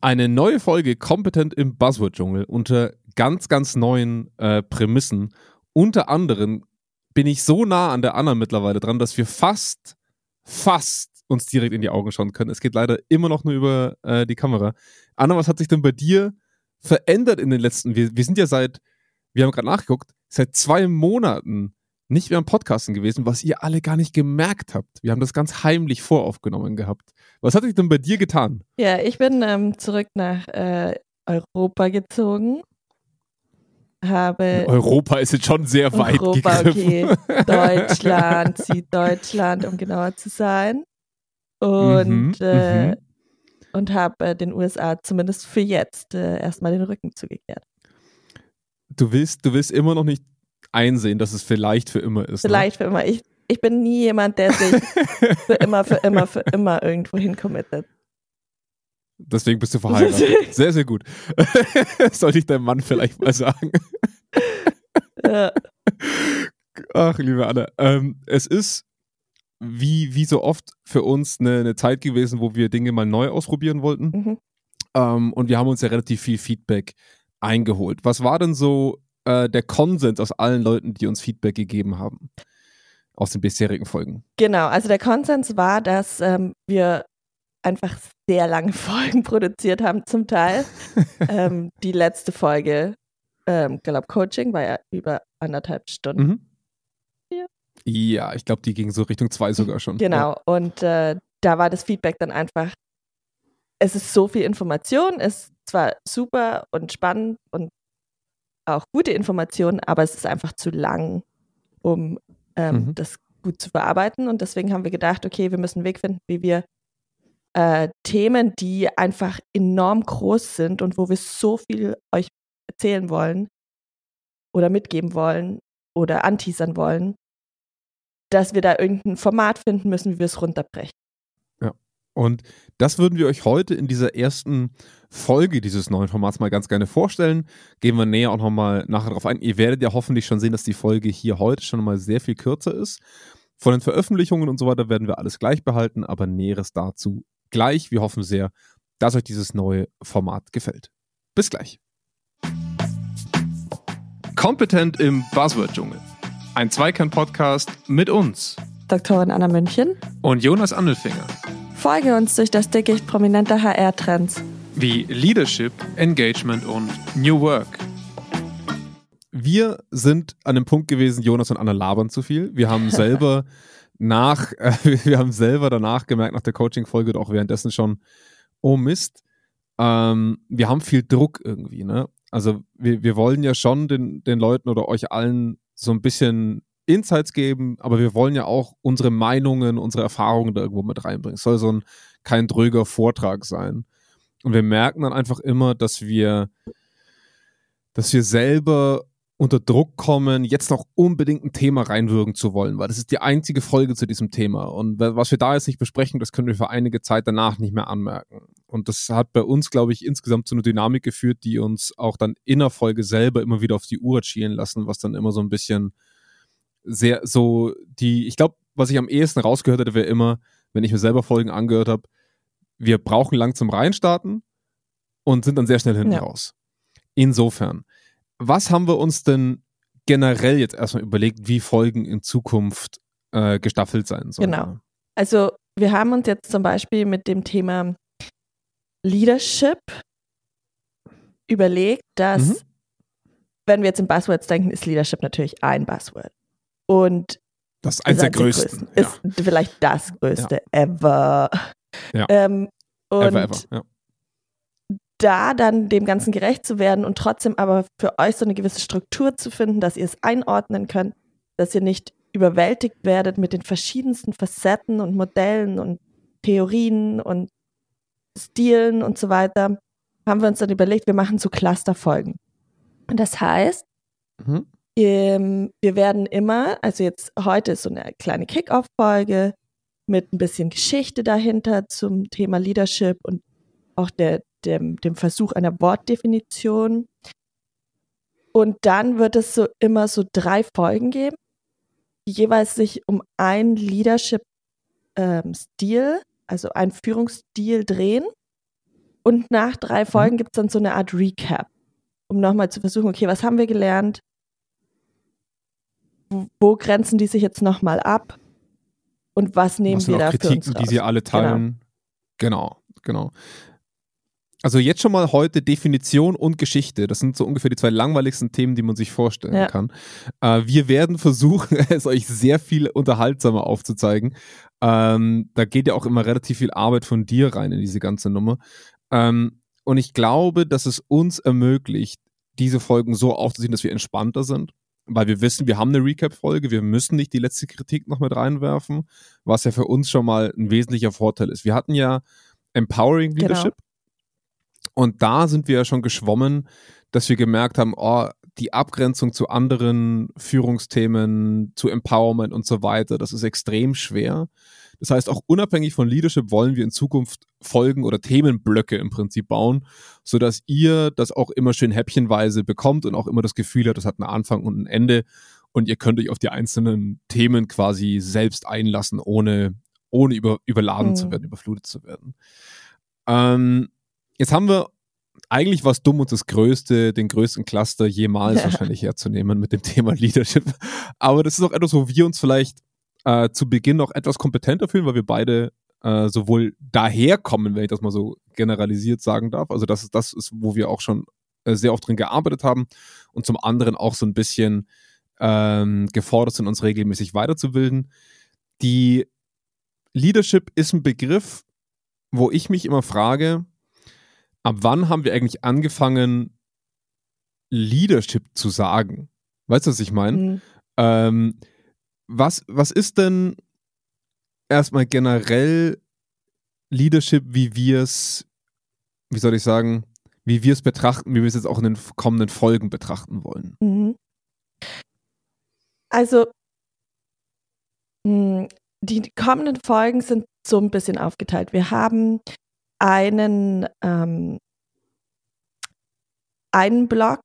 Eine neue Folge Kompetent im Buzzword-Dschungel unter ganz, ganz neuen äh, Prämissen. Unter anderem bin ich so nah an der Anna mittlerweile dran, dass wir fast, fast uns direkt in die Augen schauen können. Es geht leider immer noch nur über äh, die Kamera. Anna, was hat sich denn bei dir verändert in den letzten? Wir, wir sind ja seit, wir haben gerade nachgeguckt, seit zwei Monaten nicht am Podcasten gewesen, was ihr alle gar nicht gemerkt habt. Wir haben das ganz heimlich voraufgenommen gehabt. Was hat sich denn bei dir getan? Ja, ich bin ähm, zurück nach äh, Europa gezogen. Habe Europa ist jetzt schon sehr weit Europa, gegriffen. okay. Deutschland, Süddeutschland, um genauer zu sein. Und, mhm, äh, mhm. und habe äh, den USA zumindest für jetzt äh, erstmal den Rücken zugekehrt. Du willst, du willst immer noch nicht einsehen, dass es vielleicht für immer ist. Ne? Vielleicht ne? für immer. Ich, ich bin nie jemand, der sich für immer, für immer, für immer irgendwo hincommittet. Deswegen bist du verheiratet. Sehr, sehr gut. Sollte ich deinem Mann vielleicht mal sagen. ja. Ach, liebe Anna. Ähm, es ist wie, wie so oft für uns eine, eine, Zeit gewesen, wo wir Dinge mal neu ausprobieren wollten. Mhm. Ähm, und wir haben uns ja relativ viel Feedback eingeholt. Was war denn so äh, der Konsens aus allen Leuten, die uns Feedback gegeben haben? Aus den bisherigen Folgen. Genau, also der Konsens war, dass ähm, wir einfach sehr lange Folgen produziert haben, zum Teil. ähm, die letzte Folge, ähm, glaube Coaching, war ja über anderthalb Stunden. Mhm. Ja. ja, ich glaube, die ging so Richtung zwei sogar schon. Genau, ja. und äh, da war das Feedback dann einfach, es ist so viel Information, ist zwar super und spannend und auch gute Informationen, aber es ist einfach zu lang, um ähm, mhm. das gut zu bearbeiten. Und deswegen haben wir gedacht, okay, wir müssen einen Weg finden, wie wir äh, Themen, die einfach enorm groß sind und wo wir so viel euch erzählen wollen oder mitgeben wollen oder anteasern wollen, dass wir da irgendein Format finden müssen, wie wir es runterbrechen. Und das würden wir euch heute in dieser ersten Folge dieses neuen Formats mal ganz gerne vorstellen. Gehen wir näher auch nochmal nachher drauf ein. Ihr werdet ja hoffentlich schon sehen, dass die Folge hier heute schon mal sehr viel kürzer ist. Von den Veröffentlichungen und so weiter werden wir alles gleich behalten, aber Näheres dazu gleich. Wir hoffen sehr, dass euch dieses neue Format gefällt. Bis gleich. Kompetent im Buzzword-Dschungel. Ein Zweikern-Podcast mit uns. Doktorin Anna München. Und Jonas Andelfinger. Folge uns durch das Dickicht prominenter HR-Trends. Wie Leadership, Engagement und New Work. Wir sind an dem Punkt gewesen, Jonas und Anna labern zu viel. Wir haben selber nach, äh, wir haben selber danach gemerkt, nach der Coaching-Folge und auch währenddessen schon, oh Mist, ähm, wir haben viel Druck irgendwie, ne? Also wir, wir wollen ja schon den, den Leuten oder euch allen so ein bisschen Insights geben, aber wir wollen ja auch unsere Meinungen, unsere Erfahrungen da irgendwo mit reinbringen. Es soll so ein kein dröger Vortrag sein. Und wir merken dann einfach immer, dass wir, dass wir selber unter Druck kommen, jetzt noch unbedingt ein Thema reinwürgen zu wollen, weil das ist die einzige Folge zu diesem Thema. Und was wir da jetzt nicht besprechen, das können wir für einige Zeit danach nicht mehr anmerken. Und das hat bei uns, glaube ich, insgesamt zu einer Dynamik geführt, die uns auch dann in der Folge selber immer wieder auf die Uhr schielen lassen, was dann immer so ein bisschen sehr so die, ich glaube, was ich am ehesten rausgehört hätte, wäre immer, wenn ich mir selber Folgen angehört habe, wir brauchen lang zum Reinstarten und sind dann sehr schnell hinten ja. raus. Insofern, was haben wir uns denn generell jetzt erstmal überlegt, wie Folgen in Zukunft äh, gestaffelt sein sollen? Genau. Also wir haben uns jetzt zum Beispiel mit dem Thema Leadership überlegt, dass, mhm. wenn wir jetzt in Buzzwords denken, ist Leadership natürlich ein Buzzword. Und das ist eines der größten. Ja. Ist vielleicht das größte ja. ever. Ja. Ähm, und ever, ever. Ja da dann dem Ganzen gerecht zu werden und trotzdem aber für euch so eine gewisse Struktur zu finden, dass ihr es einordnen könnt, dass ihr nicht überwältigt werdet mit den verschiedensten Facetten und Modellen und Theorien und Stilen und so weiter, haben wir uns dann überlegt, wir machen so Clusterfolgen. Und das heißt, mhm. Ähm, wir werden immer, also jetzt heute ist so eine kleine Kick-Off-Folge mit ein bisschen Geschichte dahinter zum Thema Leadership und auch der, dem, dem Versuch einer Wortdefinition. Und dann wird es so immer so drei Folgen geben, die jeweils sich um einen Leadership-Stil, ähm, also einen Führungsstil drehen. Und nach drei mhm. Folgen gibt es dann so eine Art Recap, um nochmal zu versuchen, okay, was haben wir gelernt? Wo, grenzen die sich jetzt nochmal ab? Und was nehmen was wir da Kritiken, für uns raus? die sie alle teilen. Genau, genau. genau. Also jetzt schon mal heute Definition und Geschichte. Das sind so ungefähr die zwei langweiligsten Themen, die man sich vorstellen ja. kann. Äh, wir werden versuchen, es euch sehr viel unterhaltsamer aufzuzeigen. Ähm, da geht ja auch immer relativ viel Arbeit von dir rein in diese ganze Nummer. Ähm, und ich glaube, dass es uns ermöglicht, diese Folgen so aufzuziehen, dass wir entspannter sind. Weil wir wissen, wir haben eine Recap-Folge, wir müssen nicht die letzte Kritik noch mit reinwerfen, was ja für uns schon mal ein wesentlicher Vorteil ist. Wir hatten ja Empowering genau. Leadership. Genau und da sind wir ja schon geschwommen, dass wir gemerkt haben, oh, die Abgrenzung zu anderen Führungsthemen, zu Empowerment und so weiter, das ist extrem schwer. Das heißt, auch unabhängig von Leadership wollen wir in Zukunft Folgen oder Themenblöcke im Prinzip bauen, sodass ihr das auch immer schön häppchenweise bekommt und auch immer das Gefühl habt, das hat einen Anfang und ein Ende und ihr könnt euch auf die einzelnen Themen quasi selbst einlassen, ohne, ohne über, überladen mhm. zu werden, überflutet zu werden. Ähm, Jetzt haben wir eigentlich was dumm, uns das größte, den größten Cluster jemals wahrscheinlich herzunehmen mit dem Thema Leadership. Aber das ist auch etwas, wo wir uns vielleicht äh, zu Beginn noch etwas kompetenter fühlen, weil wir beide äh, sowohl daherkommen, wenn ich das mal so generalisiert sagen darf. Also das ist das ist, wo wir auch schon äh, sehr oft drin gearbeitet haben und zum anderen auch so ein bisschen ähm, gefordert sind, uns regelmäßig weiterzubilden. Die Leadership ist ein Begriff, wo ich mich immer frage, ab wann haben wir eigentlich angefangen, Leadership zu sagen? Weißt du, was ich meine? Mhm. Ähm, was, was ist denn erstmal generell Leadership, wie wir es, wie soll ich sagen, wie wir es betrachten, wie wir es jetzt auch in den kommenden Folgen betrachten wollen? Mhm. Also, hm, die kommenden Folgen sind so ein bisschen aufgeteilt. Wir haben einen, ähm, einen Block,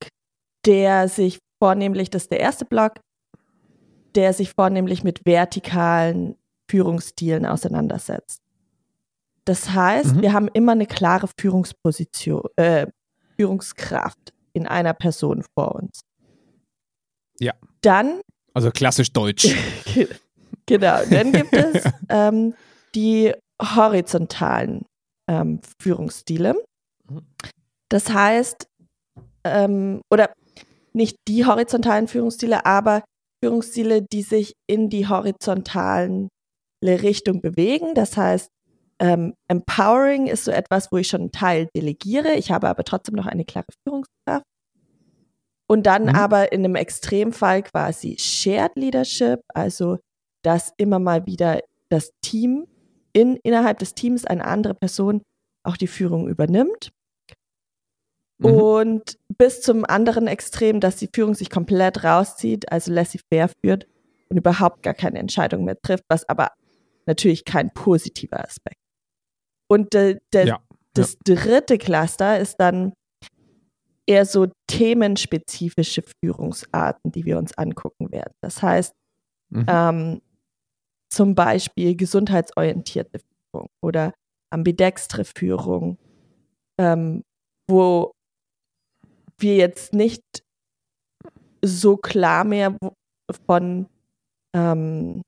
der sich vornehmlich, das ist der erste Block, der sich vornehmlich mit vertikalen Führungsstilen auseinandersetzt. Das heißt, mhm. wir haben immer eine klare Führungsposition, äh, Führungskraft in einer Person vor uns. Ja. Dann. Also klassisch deutsch. genau. Dann gibt es ähm, die horizontalen ähm, Führungsstile. Mhm. Das heißt, ähm, oder nicht die horizontalen Führungsstile, aber Führungsstile, die sich in die horizontale Richtung bewegen. Das heißt, ähm, Empowering ist so etwas, wo ich schon einen Teil delegiere. Ich habe aber trotzdem noch eine klare Führungskraft. Und dann mhm. aber in einem Extremfall quasi Shared Leadership, also dass immer mal wieder das Team in, innerhalb des Teams eine andere Person auch die Führung übernimmt. Mhm. Und bis zum anderen Extrem, dass die Führung sich komplett rauszieht, also laissez-faire führt und überhaupt gar keine Entscheidung mehr trifft, was aber natürlich kein positiver Aspekt. Und de, de, ja, das ja. dritte Cluster ist dann eher so themenspezifische Führungsarten, die wir uns angucken werden. Das heißt, mhm. ähm, zum Beispiel gesundheitsorientierte Führung oder ambidextre Führung, ähm, wo wir jetzt nicht so klar mehr von ähm,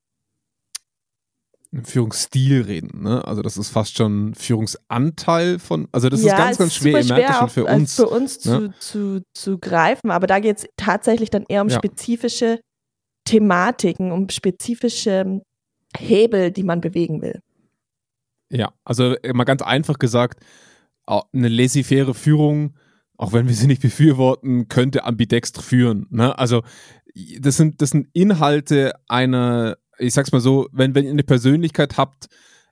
Führungsstil reden, ne? Also das ist fast schon Führungsanteil von, also das ja, ist ganz, ganz schwer, ihr merkt das schon für uns. Für uns ne? zu, zu, zu greifen, aber da geht es tatsächlich dann eher um ja. spezifische Thematiken, um spezifische Hebel, die man bewegen will. Ja, also mal ganz einfach gesagt, eine laissez-faire Führung, auch wenn wir sie nicht befürworten, könnte ambidextre führen. Ne? Also das sind, das sind Inhalte einer, ich sag's mal so, wenn, wenn ihr eine Persönlichkeit habt,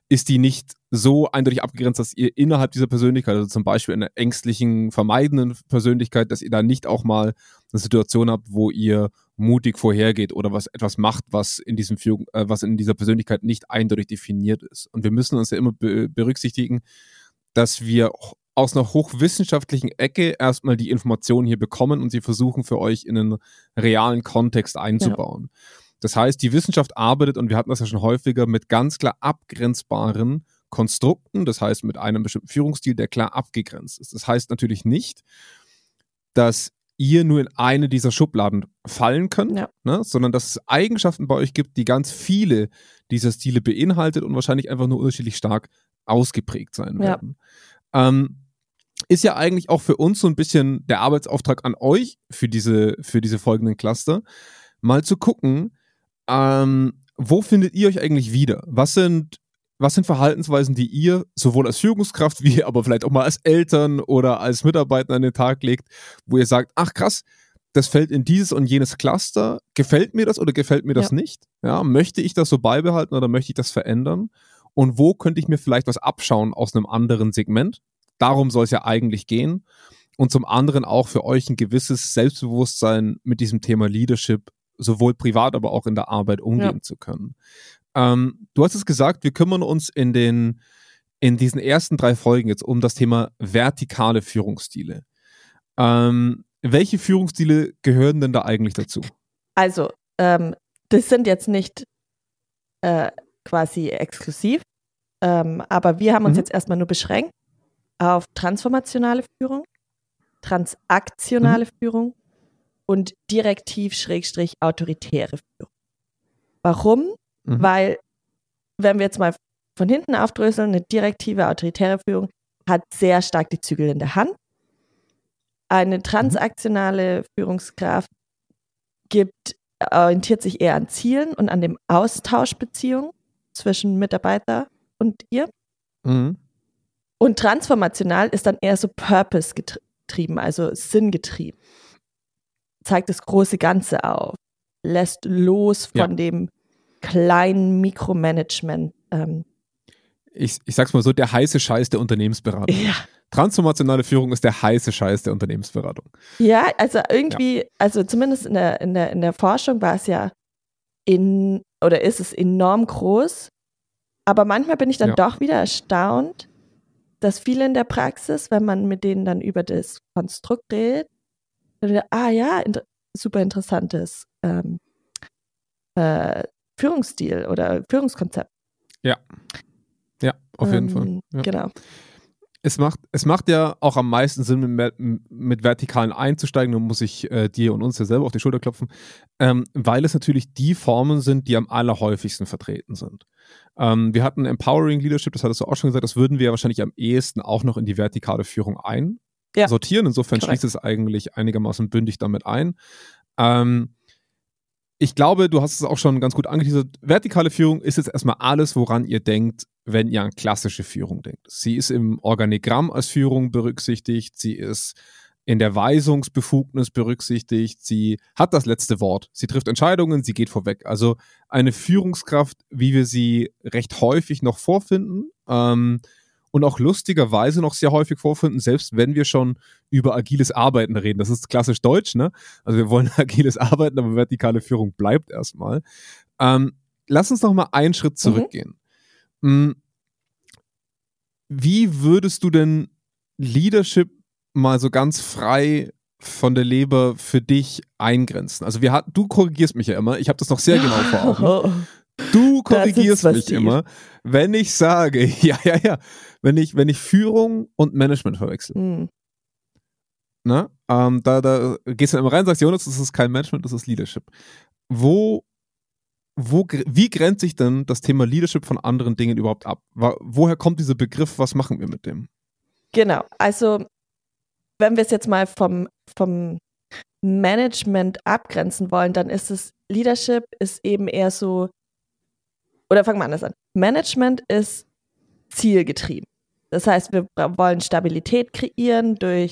ist die nicht so eindeutig abgegrenzt, dass ihr innerhalb dieser Persönlichkeit, also zum Beispiel einer ängstlichen, vermeidenden Persönlichkeit, dass ihr da nicht auch mal eine Situation habt, wo ihr mutig vorhergeht oder was etwas macht, was in diesem äh, was in dieser Persönlichkeit nicht eindeutig definiert ist. Und wir müssen uns ja immer be berücksichtigen, dass wir aus einer hochwissenschaftlichen Ecke erstmal die Informationen hier bekommen und sie versuchen für euch in einen realen Kontext einzubauen. Ja. Das heißt, die Wissenschaft arbeitet, und wir hatten das ja schon häufiger, mit ganz klar abgrenzbaren, Konstrukten, das heißt mit einem bestimmten Führungsstil, der klar abgegrenzt ist. Das heißt natürlich nicht, dass ihr nur in eine dieser Schubladen fallen könnt, ja. ne, sondern dass es Eigenschaften bei euch gibt, die ganz viele dieser Stile beinhaltet und wahrscheinlich einfach nur unterschiedlich stark ausgeprägt sein werden. Ja. Ähm, ist ja eigentlich auch für uns so ein bisschen der Arbeitsauftrag an euch für diese, für diese folgenden Cluster, mal zu gucken, ähm, wo findet ihr euch eigentlich wieder? Was sind, was sind Verhaltensweisen, die ihr sowohl als Führungskraft wie aber vielleicht auch mal als Eltern oder als Mitarbeiter an den Tag legt, wo ihr sagt, ach krass, das fällt in dieses und jenes Cluster. Gefällt mir das oder gefällt mir das ja. nicht? Ja, möchte ich das so beibehalten oder möchte ich das verändern? Und wo könnte ich mir vielleicht was abschauen aus einem anderen Segment? Darum soll es ja eigentlich gehen. Und zum anderen auch für euch ein gewisses Selbstbewusstsein mit diesem Thema Leadership sowohl privat, aber auch in der Arbeit umgehen ja. zu können. Ähm, du hast es gesagt, wir kümmern uns in den in diesen ersten drei Folgen jetzt um das Thema vertikale Führungsstile. Ähm, welche Führungsstile gehören denn da eigentlich dazu? Also, ähm, das sind jetzt nicht äh, quasi exklusiv, ähm, aber wir haben uns mhm. jetzt erstmal nur beschränkt auf transformationale Führung, transaktionale mhm. Führung und direktiv-autoritäre Führung. Warum? Mhm. Weil, wenn wir jetzt mal von hinten aufdröseln, eine direktive, autoritäre Führung hat sehr stark die Zügel in der Hand. Eine mhm. transaktionale Führungskraft gibt, orientiert sich eher an Zielen und an dem Austauschbeziehung zwischen Mitarbeiter und ihr. Mhm. Und transformational ist dann eher so Purpose getrieben, also sinngetrieben zeigt das große Ganze auf, lässt los von ja. dem kleinen Mikromanagement. Ähm. Ich, ich sag's mal so, der heiße Scheiß der Unternehmensberatung. Ja. Transformationale Führung ist der heiße Scheiß der Unternehmensberatung. Ja, also irgendwie, ja. also zumindest in der, in, der, in der Forschung war es ja in, oder ist es enorm groß. Aber manchmal bin ich dann ja. doch wieder erstaunt, dass viele in der Praxis, wenn man mit denen dann über das Konstrukt redet, dann wieder, ah ja, inter super interessantes ähm, äh, Führungsstil oder Führungskonzept. Ja. Ja, auf jeden ähm, Fall. Ja. Genau. Es macht, es macht ja auch am meisten Sinn, mit, mit Vertikalen einzusteigen. Da muss ich äh, dir und uns ja selber auf die Schulter klopfen, ähm, weil es natürlich die Formen sind, die am allerhäufigsten vertreten sind. Ähm, wir hatten Empowering Leadership, das hattest du auch schon gesagt, das würden wir ja wahrscheinlich am ehesten auch noch in die vertikale Führung ein, ja. Insofern Correct. schließt es eigentlich einigermaßen bündig damit ein. Ähm, ich glaube, du hast es auch schon ganz gut angeteasert. Vertikale Führung ist jetzt erstmal alles, woran ihr denkt, wenn ihr an klassische Führung denkt. Sie ist im Organigramm als Führung berücksichtigt, sie ist in der Weisungsbefugnis berücksichtigt, sie hat das letzte Wort, sie trifft Entscheidungen, sie geht vorweg. Also eine Führungskraft, wie wir sie recht häufig noch vorfinden, ähm, und auch lustigerweise noch sehr häufig vorfinden, selbst wenn wir schon über agiles Arbeiten reden. Das ist klassisch deutsch, ne? Also wir wollen agiles Arbeiten, aber vertikale Führung bleibt erstmal. Ähm, lass uns noch mal einen Schritt mhm. zurückgehen. Mhm. Wie würdest du denn Leadership mal so ganz frei von der Leber für dich eingrenzen? Also wir hat, du korrigierst mich ja immer, ich habe das noch sehr genau vor Augen. Du korrigierst mich tief. immer, wenn ich sage, ja, ja, ja, wenn ich, wenn ich Führung und Management verwechsel. Mhm. Ne? Ähm, da, da gehst du immer rein und sagst, Jonas, das ist kein Management, das ist Leadership. Wo, wo, wie grenzt sich denn das Thema Leadership von anderen Dingen überhaupt ab? Woher kommt dieser Begriff? Was machen wir mit dem? Genau, also wenn wir es jetzt mal vom, vom Management abgrenzen wollen, dann ist es Leadership ist eben eher so oder fangen wir anders an. Management ist zielgetrieben. Das heißt, wir wollen Stabilität kreieren durch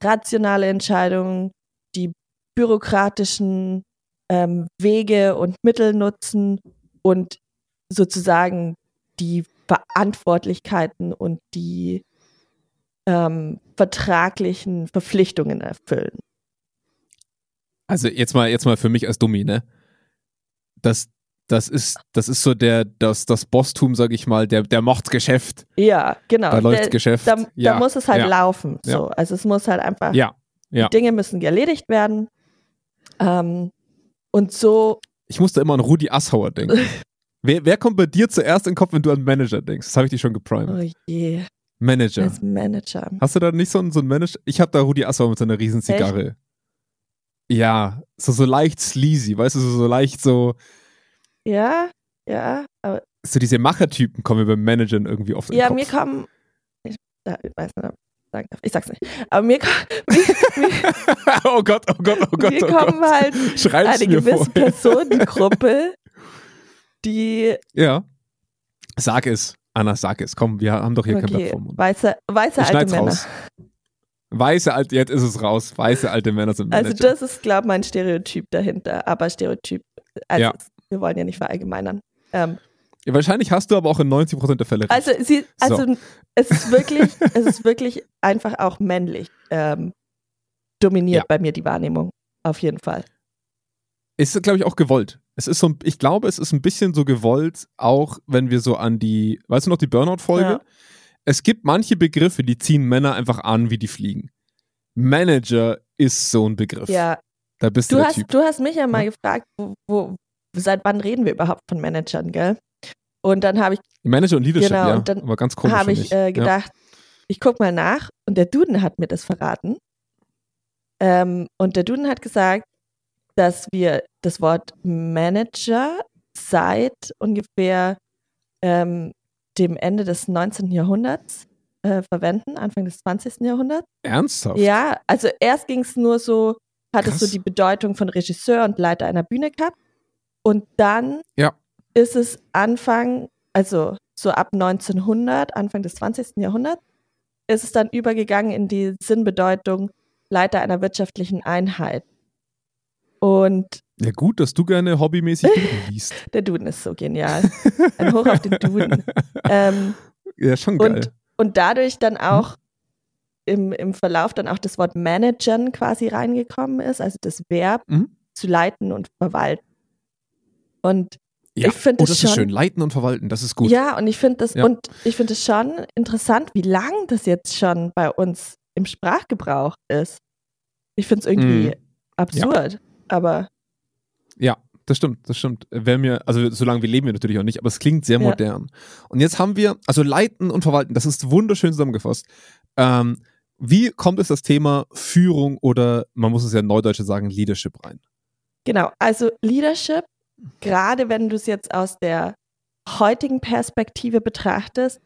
rationale Entscheidungen, die bürokratischen ähm, Wege und Mittel nutzen und sozusagen die Verantwortlichkeiten und die ähm, vertraglichen Verpflichtungen erfüllen. Also jetzt mal, jetzt mal für mich als Dummi, ne? Das, das ist, das ist so der, das, das Bosstum, sag ich mal, der, der macht's Geschäft. Ja, genau. Da läuft Geschäft. Da, ja, da, muss es halt ja. laufen. So. Ja. Also es muss halt einfach, ja. Ja. die Dinge müssen erledigt werden. Ähm, und so. Ich musste immer an Rudi Assauer denken. Wer, wer kommt bei dir zuerst in den Kopf, wenn du an Manager denkst? Das habe ich dich schon geprimed. Oh je. Manager. Als Manager. Hast du da nicht so einen, so einen Manager? Ich habe da Rudi Assauer mit seiner riesen Zigarre. Ja, so, so leicht sleazy, weißt du, so, so leicht so. Ja, ja, aber. So diese Machertypen kommen beim Managern irgendwie oft Ja, in mir kommen. Ich, ich weiß nicht, sagen darf. Ich sag's nicht. Aber mir, mir, mir Oh Gott, oh Gott, oh Gott. Mir oh kommen Gott. halt Schreib's eine gewisse vor. Personengruppe, die. Ja. Sag es. Anna, sag es. Komm, wir haben doch hier okay. kein Blatt vor Weiße, weiße alte Männer. Raus. Weiße alte, jetzt ist es raus. Weiße alte Männer sind Manager. Also das ist, glaube ich, mein Stereotyp dahinter. Aber Stereotyp, also ja. Wir wollen ja nicht verallgemeinern. Ähm, ja, wahrscheinlich hast du aber auch in 90% der Fälle recht. Also, sie, also so. es ist wirklich, es ist wirklich einfach auch männlich ähm, dominiert ja. bei mir die Wahrnehmung. Auf jeden Fall. Ist, glaube ich, auch gewollt. Es ist so, ich glaube, es ist ein bisschen so gewollt, auch wenn wir so an die, weißt du noch, die Burnout-Folge? Ja. Es gibt manche Begriffe, die ziehen Männer einfach an, wie die fliegen. Manager ist so ein Begriff. Ja. Da bist du, du hast, typ. Du hast mich ja mal ja. gefragt, wo, wo, seit wann reden wir überhaupt von Managern, gell? Und dann habe ich. Manager und Leadership, genau, ja. Und dann aber ganz komisch. habe ich äh, gedacht, ja. ich gucke mal nach und der Duden hat mir das verraten. Ähm, und der Duden hat gesagt, dass wir das Wort Manager seit ungefähr ähm, dem Ende des 19. Jahrhunderts äh, verwenden, Anfang des 20. Jahrhunderts. Ernsthaft? Ja, also erst ging es nur so, hat Krass. es so die Bedeutung von Regisseur und Leiter einer Bühne gehabt. Und dann ja. ist es Anfang, also so ab 1900, Anfang des 20. Jahrhunderts, ist es dann übergegangen in die Sinnbedeutung Leiter einer wirtschaftlichen Einheit. Und ja, gut, dass du gerne hobbymäßig Duden liest. Der Duden ist so genial. Ein Hoch auf den Duden. Ähm, ja, schon geil. Und, und dadurch dann auch hm? im, im Verlauf dann auch das Wort managen quasi reingekommen ist, also das Verb mhm. zu leiten und verwalten. Und ja. ich finde oh, das, das schon, ist schön. Leiten und verwalten, das ist gut. Ja, und ich finde das Ja. und ich finde es schon interessant, wie lang das jetzt schon bei uns im Sprachgebrauch ist. Ich finde es irgendwie Mhm. absurd, aber Ja, das stimmt, das stimmt. Wäre mir, also so lange wie leben wir natürlich auch nicht, aber es klingt sehr Ja. modern. Und jetzt haben wir, also leiten und verwalten, das ist wunderschön zusammengefasst. Ähm, wie kommt es das Thema Führung oder man muss es ja in Neudeutsche sagen, Leadership rein? Genau, also Leadership, gerade wenn du es jetzt aus der heutigen Perspektive betrachtest,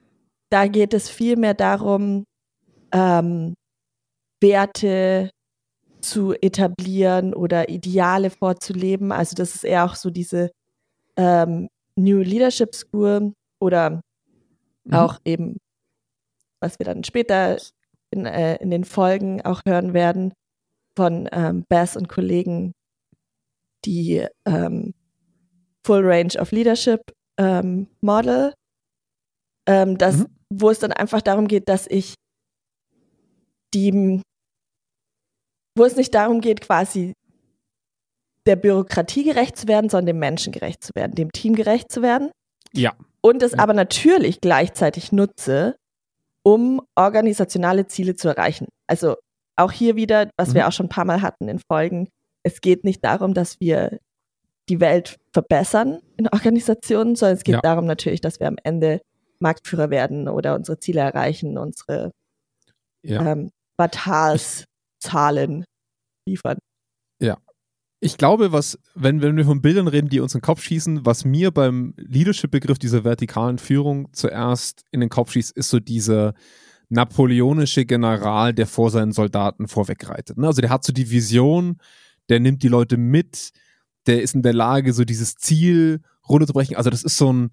da geht es viel mehr darum, ähm, Werte zu etablieren oder Ideale vorzuleben. Also das ist eher auch so diese ähm, New Leadership School oder Mhm. auch eben, was wir dann später in, äh, in den Folgen auch hören werden, von ähm, Bass und Kollegen, die ähm, Full Range of Leadership ähm, Model, ähm, das, Mhm. wo es dann einfach darum geht, dass ich die, wo es nicht darum geht, quasi der Bürokratie gerecht zu werden, sondern dem Menschen gerecht zu werden, dem Team gerecht zu werden Ja. und es Ja. aber natürlich gleichzeitig nutze, um organisationale Ziele zu erreichen. Also auch hier wieder, was Mhm. wir auch schon ein paar Mal hatten in Folgen, es geht nicht darum, dass wir die Welt verbessern in Organisationen, sondern es geht Ja. darum natürlich, dass wir am Ende Marktführer werden oder unsere Ziele erreichen, unsere Ja. ähm, Quartalszahlen liefern. Ich glaube, was, wenn, wenn wir von Bildern reden, die uns in den Kopf schießen, was mir beim Leadership-Begriff dieser vertikalen Führung zuerst in den Kopf schießt, ist so dieser napoleonische General, der vor seinen Soldaten vorwegreitet. ne? Also der hat so die Vision, der nimmt die Leute mit, der ist in der Lage, so dieses Ziel runterzubrechen. Also das ist so ein,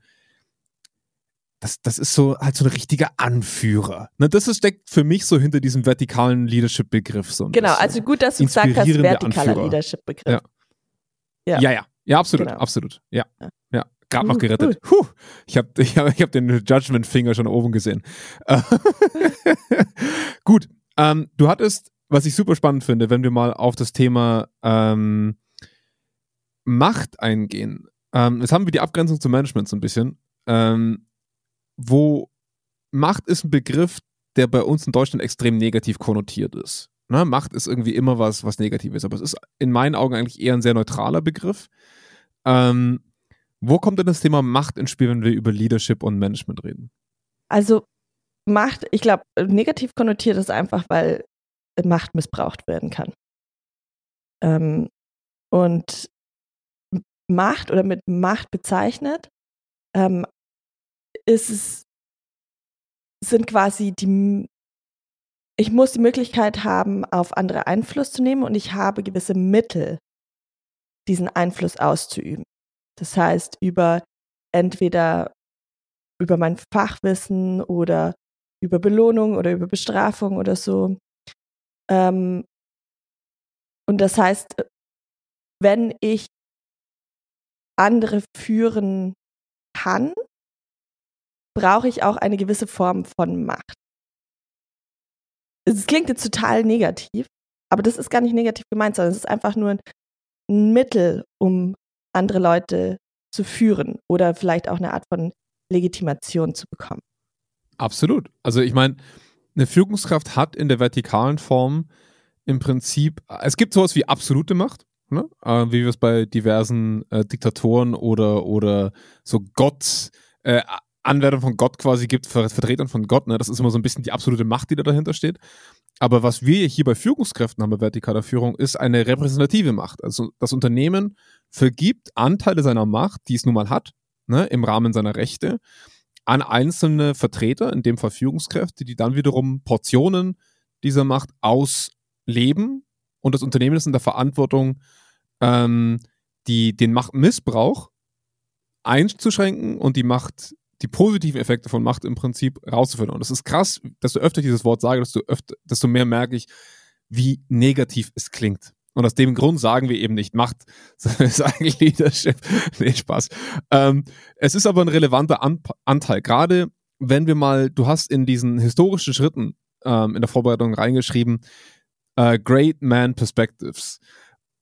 das, das ist so halt so ein richtiger Anführer. Ne, das ist, steckt für mich so hinter diesem vertikalen Leadership-Begriff so Genau, bisschen. also gut, dass du gesagt hast, vertikaler. Leadership-Begriff. Ja. Ja. Ja, ja, ja, absolut, Genau. absolut. Ja, Ja. ja. Gerade noch Uh, gerettet. Puh, ich habe ich hab, ich hab den Judgment-Finger schon oben gesehen. Gut, ähm, du hattest, was ich super spannend finde, wenn wir mal auf das Thema ähm, Macht eingehen. Ähm, jetzt haben wir die Abgrenzung zum Management so ein bisschen, ähm, wo Macht ist ein Begriff, der bei uns in Deutschland extrem negativ konnotiert ist. Ne? Macht ist irgendwie immer was, was Negatives, aber es ist in meinen Augen eigentlich eher ein sehr neutraler Begriff. Ähm, Wo kommt denn das Thema Macht ins Spiel, wenn wir über Leadership und Management reden? Also Macht, ich glaube, negativ konnotiert ist einfach, weil Macht missbraucht werden kann. Ähm, und Macht oder mit Macht bezeichnet, ähm, ist es, sind quasi die, ich muss die Möglichkeit haben, auf andere Einfluss zu nehmen und ich habe gewisse Mittel, diesen Einfluss auszuüben. Das heißt, über entweder über mein Fachwissen oder über Belohnung oder über Bestrafung oder so. Ähm, und das heißt, wenn ich andere führen kann, brauche ich auch eine gewisse Form von Macht. Es klingt jetzt total negativ, aber das ist gar nicht negativ gemeint, sondern es ist einfach nur ein Mittel, um andere Leute zu führen oder vielleicht auch eine Art von Legitimation zu bekommen. Absolut. Also ich meine, eine Führungskraft hat in der vertikalen Form im Prinzip, es gibt sowas wie absolute Macht, ne? äh, wie wir es bei diversen äh, Diktatoren oder, oder so Gott, äh, Anwärtern von Gott quasi gibt, Vertretern von Gott. Ne? Das ist immer so ein bisschen die absolute Macht, die da dahinter steht. Aber was wir hier bei Führungskräften haben, bei vertikaler Führung, ist eine repräsentative Macht. Also das Unternehmen vergibt Anteile seiner Macht, die es nun mal hat, ne, im Rahmen seiner Rechte, an einzelne Vertreter, in dem Fall Führungskräfte, die dann wiederum Portionen dieser Macht ausleben und das Unternehmen ist in der Verantwortung, ähm, die, den Machtmissbrauch einzuschränken und die Macht, die positiven Effekte von Macht im Prinzip rauszufinden. Und das ist krass, desto öfter ich dieses Wort sage, desto, öfter, desto mehr merke ich, wie negativ es klingt. Und aus dem Grund sagen wir eben nicht Macht, sondern es ist eigentlich Leadership. nee, Spaß. Ähm, es ist aber ein relevanter An Anteil. Gerade wenn wir mal, du hast in diesen historischen Schritten ähm, in der Vorbereitung reingeschrieben, äh, Great Man Perspectives.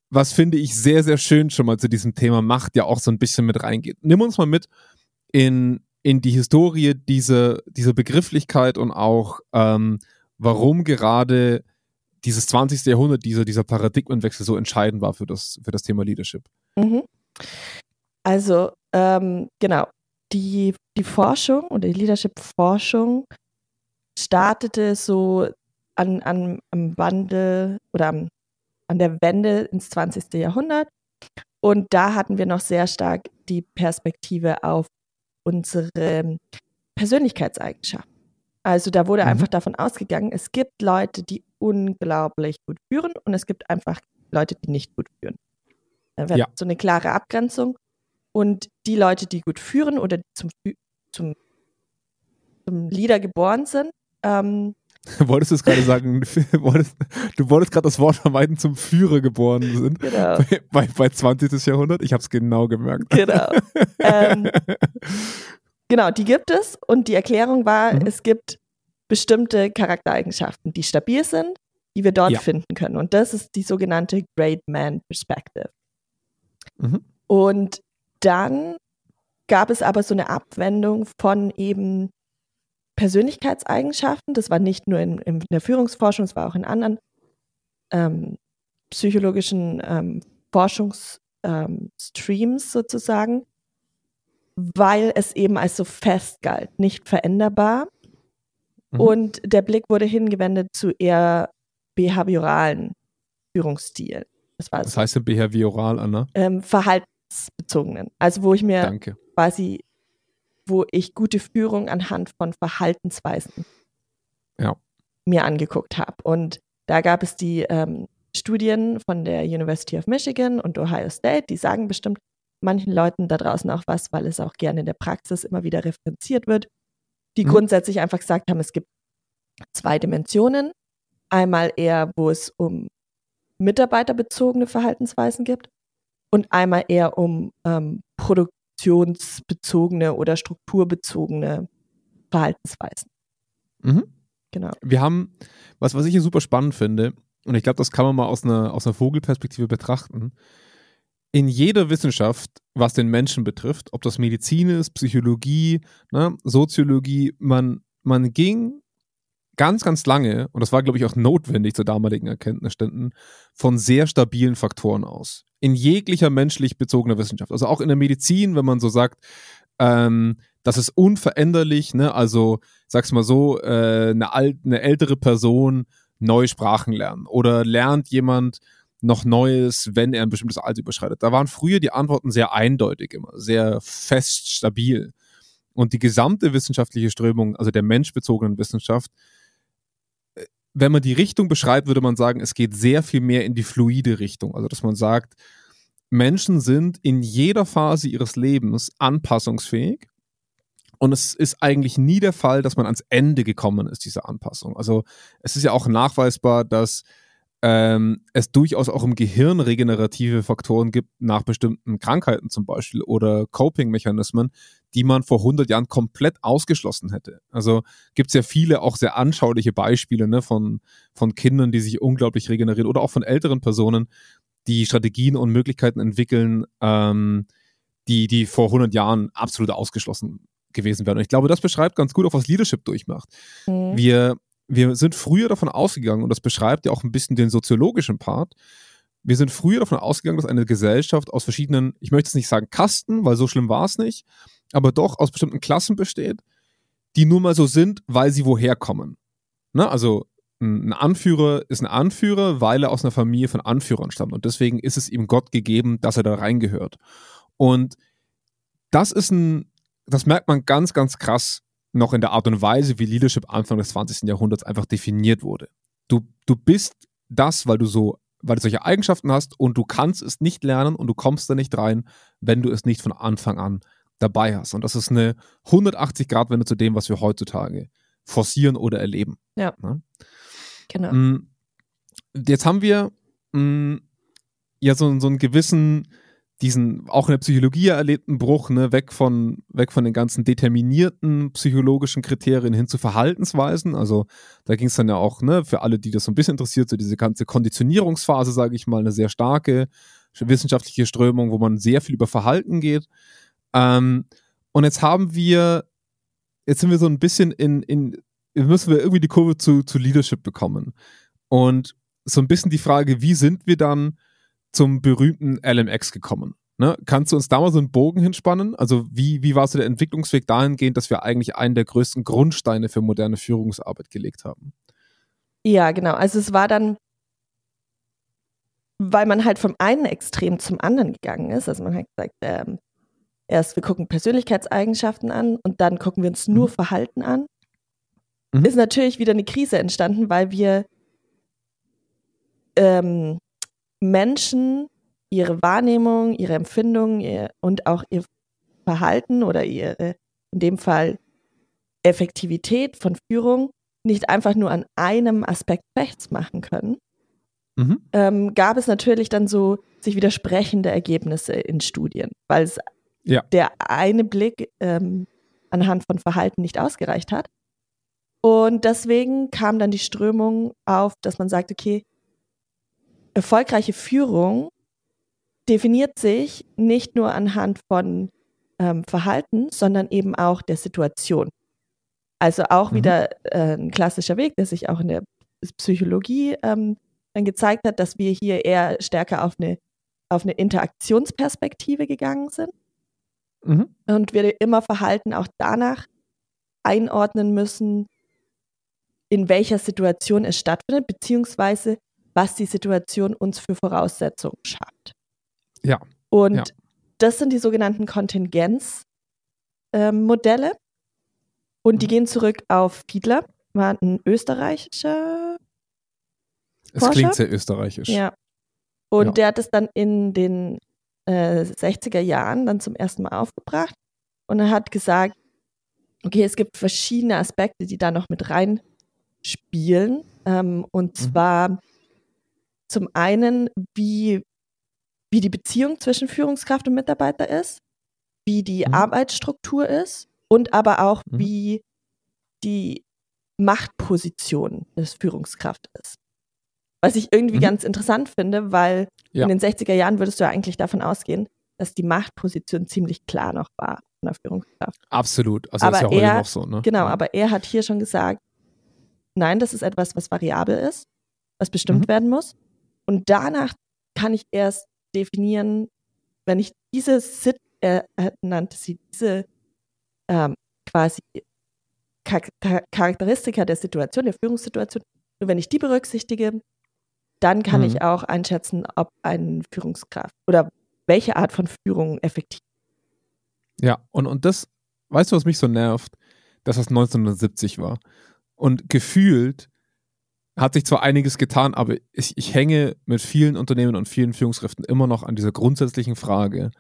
Was finde ich sehr, sehr schön schon mal zu diesem Thema Macht ja auch so ein bisschen mit reingeht. Nimm uns mal mit in, in die Historie dieser, dieser Begrifflichkeit und auch ähm, warum gerade dieses 20. Jahrhundert, dieser, dieser Paradigmenwechsel so entscheidend war für das, für das Thema Leadership. Mhm. Also, ähm, genau, die, die Forschung oder die Leadership-Forschung startete so an, an, am Wandel oder am, an der Wende ins 20. Jahrhundert. Und da hatten wir noch sehr stark die Perspektive auf unsere Persönlichkeitseigenschaften. Also da wurde mhm. einfach davon ausgegangen, es gibt Leute, die unglaublich gut führen und es gibt einfach Leute, die nicht gut führen. Da wird ja. so eine klare Abgrenzung. Und die Leute, die gut führen oder zum, zum, zum Leader geboren sind, ähm, Wolltest du es gerade sagen, wolltest, du wolltest gerade das Wort vermeiden, zum Führer geboren sind. Genau. Bei, bei, bei 20. Jahrhundert? Ich habe es genau gemerkt. Genau. ähm, genau, die gibt es und die Erklärung war, mhm. es gibt bestimmte Charaktereigenschaften, die stabil sind, die wir dort ja. finden können. Und das ist die sogenannte Great Man Perspective. Mhm. Und dann gab es aber so eine Abwendung von eben Persönlichkeitseigenschaften. Das war nicht nur in, in der Führungsforschung, es war auch in anderen ähm, psychologischen ähm, Forschungsstreams ähm, sozusagen, weil es eben als so fest galt, nicht veränderbar Mhm. Und der Blick wurde hingewendet zu eher behavioralen Führungsstilen. Das war Was heißt denn behavioral, Anna? Ähm, verhaltensbezogenen. Also wo ich mir Danke. quasi, wo ich gute Führung anhand von Verhaltensweisen ja. mir angeguckt habe. Und da gab es die ähm, Studien von der University of Michigan und Ohio State, die sagen bestimmt manchen Leuten da draußen auch was, weil es auch gerne in der Praxis immer wieder referenziert wird die mhm. grundsätzlich einfach gesagt haben, es gibt zwei Dimensionen. Einmal eher, wo es um mitarbeiterbezogene Verhaltensweisen gibt und einmal eher um ähm, produktionsbezogene oder strukturbezogene Verhaltensweisen. Mhm. Genau. Wir haben, was, was ich hier super spannend finde, und ich glaube, das kann man mal aus einer, aus einer Vogelperspektive betrachten, in jeder Wissenschaft, was den Menschen betrifft, ob das Medizin ist, Psychologie, ne, Soziologie, man, man ging ganz, ganz lange, und das war, glaube ich, auch notwendig zur damaligen Erkenntnisständen, von sehr stabilen Faktoren aus. In jeglicher menschlich bezogener Wissenschaft. Also auch in der Medizin, wenn man so sagt, ähm, das ist unveränderlich, ne? Also, sag's mal so, äh, eine, alt, eine ältere Person neue Sprachen lernen oder lernt jemand noch Neues, wenn er ein bestimmtes Alter überschreitet. Da waren früher die Antworten sehr eindeutig immer, sehr fest, stabil. Und die gesamte wissenschaftliche Strömung, also der menschbezogenen Wissenschaft, wenn man die Richtung beschreibt, würde man sagen, es geht sehr viel mehr in die fluide Richtung. Also, dass man sagt, Menschen sind in jeder Phase ihres Lebens anpassungsfähig. Und es ist eigentlich nie der Fall, dass man ans Ende gekommen ist, dieser Anpassung. Also es ist ja auch nachweisbar, dass ähm, es durchaus auch im Gehirn regenerative Faktoren gibt, nach bestimmten Krankheiten zum Beispiel oder Coping-Mechanismen, die man vor 100 Jahren komplett ausgeschlossen hätte. Also gibt es ja viele auch sehr anschauliche Beispiele ne, von, von Kindern, die sich unglaublich regenerieren oder auch von älteren Personen, die Strategien und Möglichkeiten entwickeln, ähm, die, die vor 100 Jahren absolut ausgeschlossen gewesen wären. Und ich glaube, das beschreibt ganz gut auch, was Leadership durchmacht. Mhm. Wir wir sind früher davon ausgegangen, und das beschreibt ja auch ein bisschen den soziologischen Part, wir sind früher davon ausgegangen, dass eine Gesellschaft aus verschiedenen, ich möchte es nicht sagen Kasten, weil so schlimm war es nicht, aber doch aus bestimmten Klassen besteht, die nur mal so sind, weil sie woher kommen. Ne? Also ein Anführer ist ein Anführer, weil er aus einer Familie von Anführern stammt. Und deswegen ist es ihm Gott gegeben, dass er da reingehört. Und das ist ein, das merkt man ganz, ganz krass noch in der Art und Weise, wie Leadership Anfang des 20. Jahrhunderts einfach definiert wurde. Du, du bist das, weil du so, weil du solche Eigenschaften hast und du kannst es nicht lernen und du kommst da nicht rein, wenn du es nicht von Anfang an dabei hast. Und das ist eine 180 Grad Wende zu dem, was wir heutzutage forcieren oder erleben. Ja. ja? Ne? Genau. Mm, jetzt haben wir mh, mm, ja so, so einen gewissen diesen auch in der Psychologie erlebten Bruch, ne, weg von, weg von den ganzen determinierten psychologischen Kriterien hin zu Verhaltensweisen. Also da ging es dann ja auch, ne, für alle, die das so ein bisschen interessiert, so diese ganze Konditionierungsphase, sage ich mal, eine sehr starke wissenschaftliche Strömung, wo man sehr viel über Verhalten geht. Ähm, und jetzt haben wir, jetzt sind wir so ein bisschen in, in müssen wir irgendwie die Kurve zu, zu Leadership bekommen. Und so ein bisschen die Frage, wie sind wir dann zum berühmten LMX gekommen. Ne? Kannst du uns da mal so einen Bogen hinspannen? Also wie, wie war so der Entwicklungsweg dahingehend, dass wir eigentlich einen der größten Grundsteine für moderne Führungsarbeit gelegt haben? Ja, genau. Also es war dann, weil man halt vom einen Extrem zum anderen gegangen ist. Also man hat gesagt, ähm, erst wir gucken Persönlichkeitseigenschaften an und dann gucken wir uns nur mhm. Verhalten an. Mhm. Ist natürlich wieder eine Krise entstanden, weil wir ähm, Menschen ihre Wahrnehmung, ihre Empfindung ihr, und auch ihr Verhalten oder ihre, in dem Fall Effektivität von Führung nicht einfach nur an einem Aspekt festmachen können, mhm. ähm, gab es natürlich dann so sich widersprechende Ergebnisse in Studien, weil es ja. der eine Blick ähm, anhand von Verhalten nicht ausgereicht hat. Und deswegen kam dann die Strömung auf, dass man sagt, okay, erfolgreiche Führung definiert sich nicht nur anhand von ähm, Verhalten, sondern eben auch der Situation. Also auch mhm. wieder äh, ein klassischer Weg, der sich auch in der Psychologie ähm, dann gezeigt hat, dass wir hier eher stärker auf eine, auf eine Interaktionsperspektive gegangen sind. Mhm. Und wir immer Verhalten auch danach einordnen müssen, in welcher Situation es stattfindet, beziehungsweise was die Situation uns für Voraussetzungen schafft. Ja. Und ja. das sind die sogenannten Kontingenzmodelle. Ähm, und die mhm. gehen zurück auf Fiedler, war ein österreichischer. Es Forscher. klingt sehr österreichisch. Ja. Und ja. der hat es dann in den äh, 60er Jahren dann zum ersten Mal aufgebracht und er hat gesagt, okay, es gibt verschiedene Aspekte, die da noch mit reinspielen. Ähm, und mhm. zwar zum einen, wie, wie die Beziehung zwischen Führungskraft und Mitarbeiter ist, wie die mhm. Arbeitsstruktur ist und aber auch, mhm. wie die Machtposition des Führungskraft ist. Was ich irgendwie mhm. ganz interessant finde, weil ja. in den 60er Jahren würdest du ja eigentlich davon ausgehen, dass die Machtposition ziemlich klar noch war von der Führungskraft. Absolut. Also aber ist ja heute er, noch so. Ne? Genau, ja. aber er hat hier schon gesagt, nein, das ist etwas, was variabel ist, was bestimmt mhm. werden muss. Und danach kann ich erst definieren, wenn ich diese Sit er nannte sie diese ähm, quasi Charakteristika der Situation, der Führungssituation, nur wenn ich die berücksichtige, dann kann mhm. ich auch einschätzen, ob eine Führungskraft oder welche Art von Führung effektiv. Ja, und, und das, weißt du, was mich so nervt? Dass das 1970 war. Und gefühlt hat sich zwar einiges getan, aber ich, ich hänge mit vielen Unternehmen und vielen Führungskräften immer noch an dieser grundsätzlichen Frage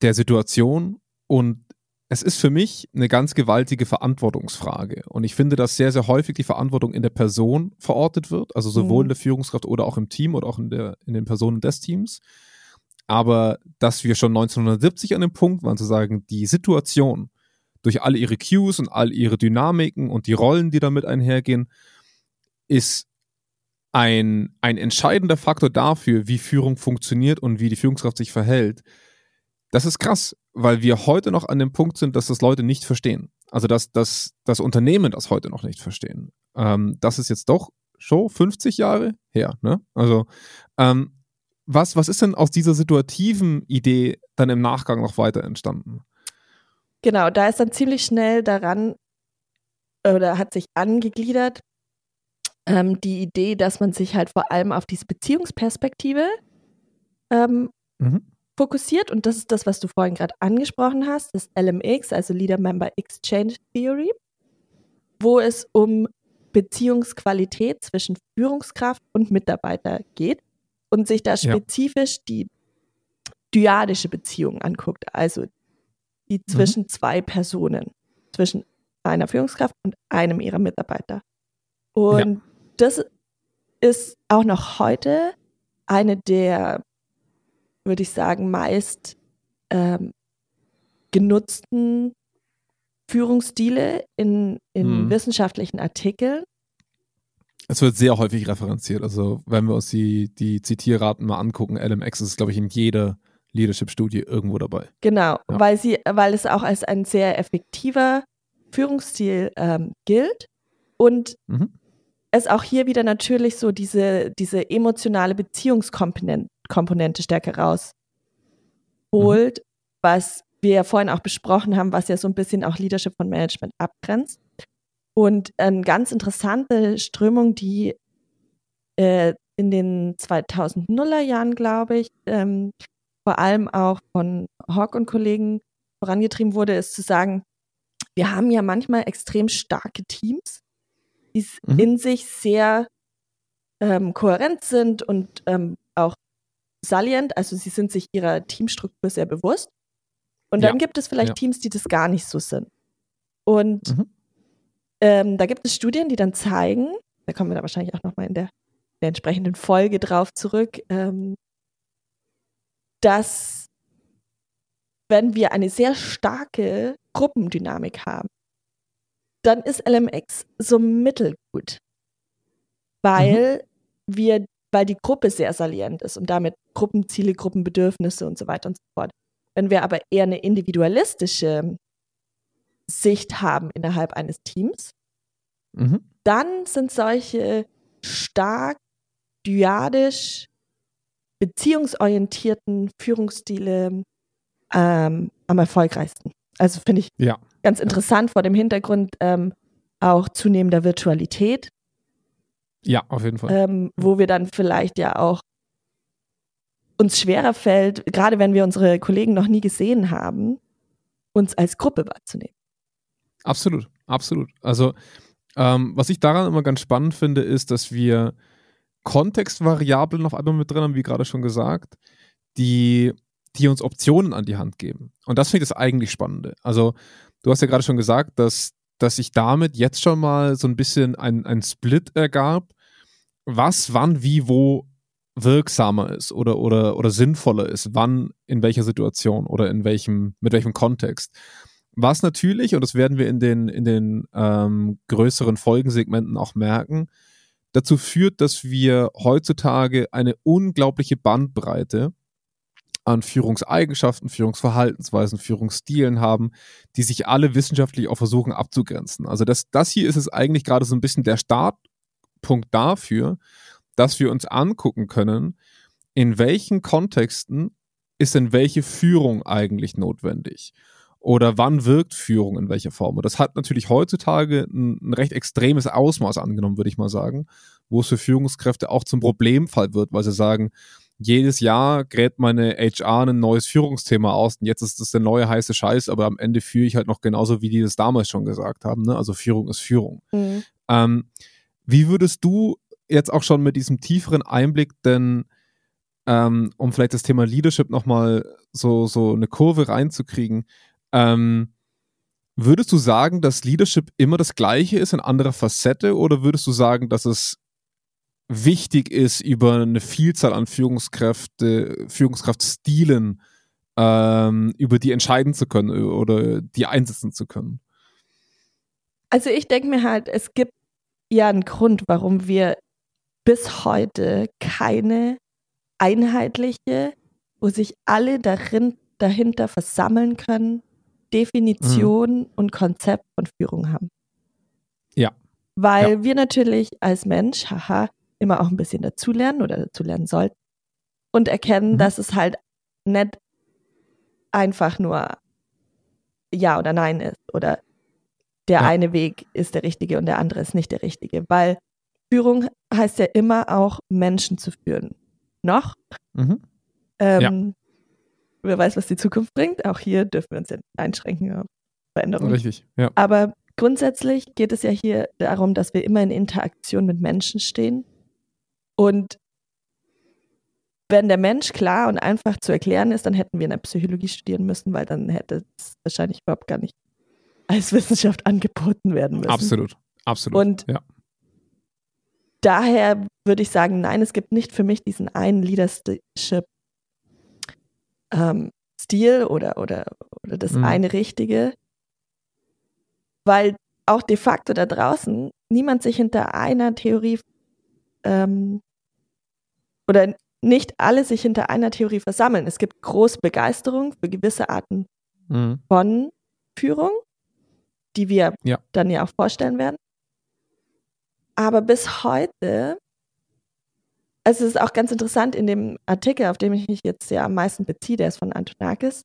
der Situation und es ist für mich eine ganz gewaltige Verantwortungsfrage. Und ich finde, dass sehr, sehr häufig die Verantwortung in der Person verortet wird, also sowohl mhm. in der Führungskraft oder auch im Team oder auch in, der, in den Personen des Teams. Aber dass wir schon 1970 an dem Punkt waren, zu sagen, die Situation durch all ihre Cues und all ihre Dynamiken und die Rollen, die damit einhergehen, ist ein, ein entscheidender Faktor dafür, wie Führung funktioniert und wie die Führungskraft sich verhält. Das ist krass, weil wir heute noch an dem Punkt sind, dass das Leute nicht verstehen. Also dass, dass das Unternehmen das heute noch nicht verstehen. Ähm, das ist jetzt doch schon 50 Jahre her. Ne? Also ähm, was, was ist denn aus dieser situativen Idee dann im Nachgang noch weiter entstanden? Genau, da ist dann ziemlich schnell daran oder hat sich angegliedert ähm, die Idee, dass man sich halt vor allem auf diese Beziehungsperspektive ähm, mhm fokussiert und das ist das, was du vorhin gerade angesprochen hast, das LMX, also Leader Member Exchange Theory, wo es um Beziehungsqualität zwischen Führungskraft und Mitarbeiter geht und sich da spezifisch ja. die dyadische Beziehung anguckt, also die mhm. zwischen mhm. zwei Personen, zwischen einer Führungskraft und einem ihrer Mitarbeiter. Und ja. Das ist auch noch heute eine der würde ich sagen, meist ähm, genutzten Führungsstile in, in hm. wissenschaftlichen Artikeln. Es wird sehr häufig referenziert. Also, wenn wir uns die, die Zitierraten mal angucken, LMX ist, glaube ich, in jeder Leadership-Studie irgendwo dabei. Genau, ja. weil, sie, weil es auch als ein sehr effektiver Führungsstil ähm, gilt und mhm. Es auch hier wieder natürlich so diese, diese emotionale Beziehungskomponente Komponente stärker rausholt, mhm. was wir ja vorhin auch besprochen haben, was ja so ein bisschen auch Leadership von Management abgrenzt. Und eine ganz interessante Strömung, die äh, in den 2000er Jahren, glaube ich, ähm, vor allem auch von Hawk und Kollegen vorangetrieben wurde, ist zu sagen, wir haben ja manchmal extrem starke Teams, die mhm. in sich sehr ähm, kohärent sind und ähm, auch salient, also sie sind sich ihrer Teamstruktur sehr bewusst. Und dann ja. gibt es vielleicht ja. Teams, die das gar nicht so sind. Und mhm. ähm, da gibt es Studien, die dann zeigen, da kommen wir da wahrscheinlich auch nochmal in der, der entsprechenden Folge drauf zurück, ähm, dass wenn wir eine sehr starke Gruppendynamik haben, dann ist LMX so mittelgut, weil mhm. wir weil die Gruppe sehr salient ist und damit Gruppenziele, Gruppenbedürfnisse und so weiter und so fort. Wenn wir aber eher eine individualistische Sicht haben innerhalb eines Teams, mhm. dann sind solche stark dyadisch beziehungsorientierten Führungsstile ähm, am erfolgreichsten. Also finde ich ja. Ganz interessant vor dem Hintergrund ähm, auch zunehmender Virtualität, ja, auf jeden Fall. Ähm, wo wir dann vielleicht ja auch uns schwerer fällt, gerade wenn wir unsere Kollegen noch nie gesehen haben, uns als Gruppe wahrzunehmen. Absolut, absolut. Also ähm, was ich daran immer ganz spannend finde, ist, dass wir Kontextvariablen noch einmal mit drin haben, wie gerade schon gesagt, die, die uns Optionen an die Hand geben. Und das finde ich das eigentlich Spannende. Also du hast ja gerade schon gesagt, dass, dass sich damit jetzt schon mal so ein bisschen ein, ein Split ergab was, wann, wie, wo wirksamer ist oder, oder, oder sinnvoller ist, wann, in welcher Situation oder in welchem, mit welchem Kontext. Was natürlich, und das werden wir in den, in den ähm, größeren Folgensegmenten auch merken, dazu führt, dass wir heutzutage eine unglaubliche Bandbreite an Führungseigenschaften, Führungsverhaltensweisen, Führungsstilen haben, die sich alle wissenschaftlich auch versuchen abzugrenzen. Also das, das hier ist es eigentlich gerade so ein bisschen der Startpunkt dafür, dass wir uns angucken können, in welchen Kontexten ist denn welche Führung eigentlich notwendig? Oder wann wirkt Führung in welcher Form? Und das hat natürlich heutzutage ein, ein recht extremes Ausmaß angenommen, würde ich mal sagen, wo es für Führungskräfte auch zum Problemfall wird, weil sie sagen, jedes Jahr gräbt meine HR ein neues Führungsthema aus und jetzt ist das der neue heiße Scheiß, aber am Ende führe ich halt noch genauso, wie die das damals schon gesagt haben. Ne? Also Führung ist Führung. Mhm. Ähm, wie würdest du jetzt auch schon mit diesem tieferen Einblick denn, ähm, um vielleicht das Thema Leadership nochmal so, so eine Kurve reinzukriegen, ähm, würdest du sagen, dass Leadership immer das gleiche ist in anderer Facette oder würdest du sagen, dass es wichtig ist, über eine Vielzahl an Führungskräfte, Führungskraftstilen ähm, über die entscheiden zu können oder die einsetzen zu können? Also ich denke mir halt, es gibt ja einen Grund, warum wir bis heute keine einheitliche, wo sich alle darin, dahinter versammeln können, Definition mhm. und Konzept von Führung haben. Ja. Weil ja. wir natürlich als Mensch, haha, immer auch ein bisschen dazulernen oder dazulernen sollten und erkennen, mhm. dass es halt nicht einfach nur Ja oder Nein ist oder der ja. eine Weg ist der richtige und der andere ist nicht der richtige, weil Führung heißt ja immer auch Menschen zu führen. Noch. Mhm. Ähm, ja. Wer weiß, was die Zukunft bringt. Auch hier dürfen wir uns ja einschränken auf Veränderungen. Richtig, ja. Aber grundsätzlich geht es ja hier darum, dass wir immer in Interaktion mit Menschen stehen und wenn der Mensch klar und einfach zu erklären ist, dann hätten wir in der Psychologie studieren müssen, weil dann hätte es wahrscheinlich überhaupt gar nicht als Wissenschaft angeboten werden müssen. Absolut, absolut. Und ja. daher würde ich sagen, nein, es gibt nicht für mich diesen einen Leadership ähm, Stil oder, oder, oder das mhm. eine Richtige, weil auch de facto da draußen niemand sich hinter einer Theorie ähm, oder nicht alle sich hinter einer Theorie versammeln. Es gibt große Begeisterung für gewisse Arten mhm. von Führung, die wir ja. dann ja auch vorstellen werden. Aber bis heute, also es ist auch ganz interessant in dem Artikel, auf dem ich mich jetzt ja am meisten beziehe, der ist von Antonakis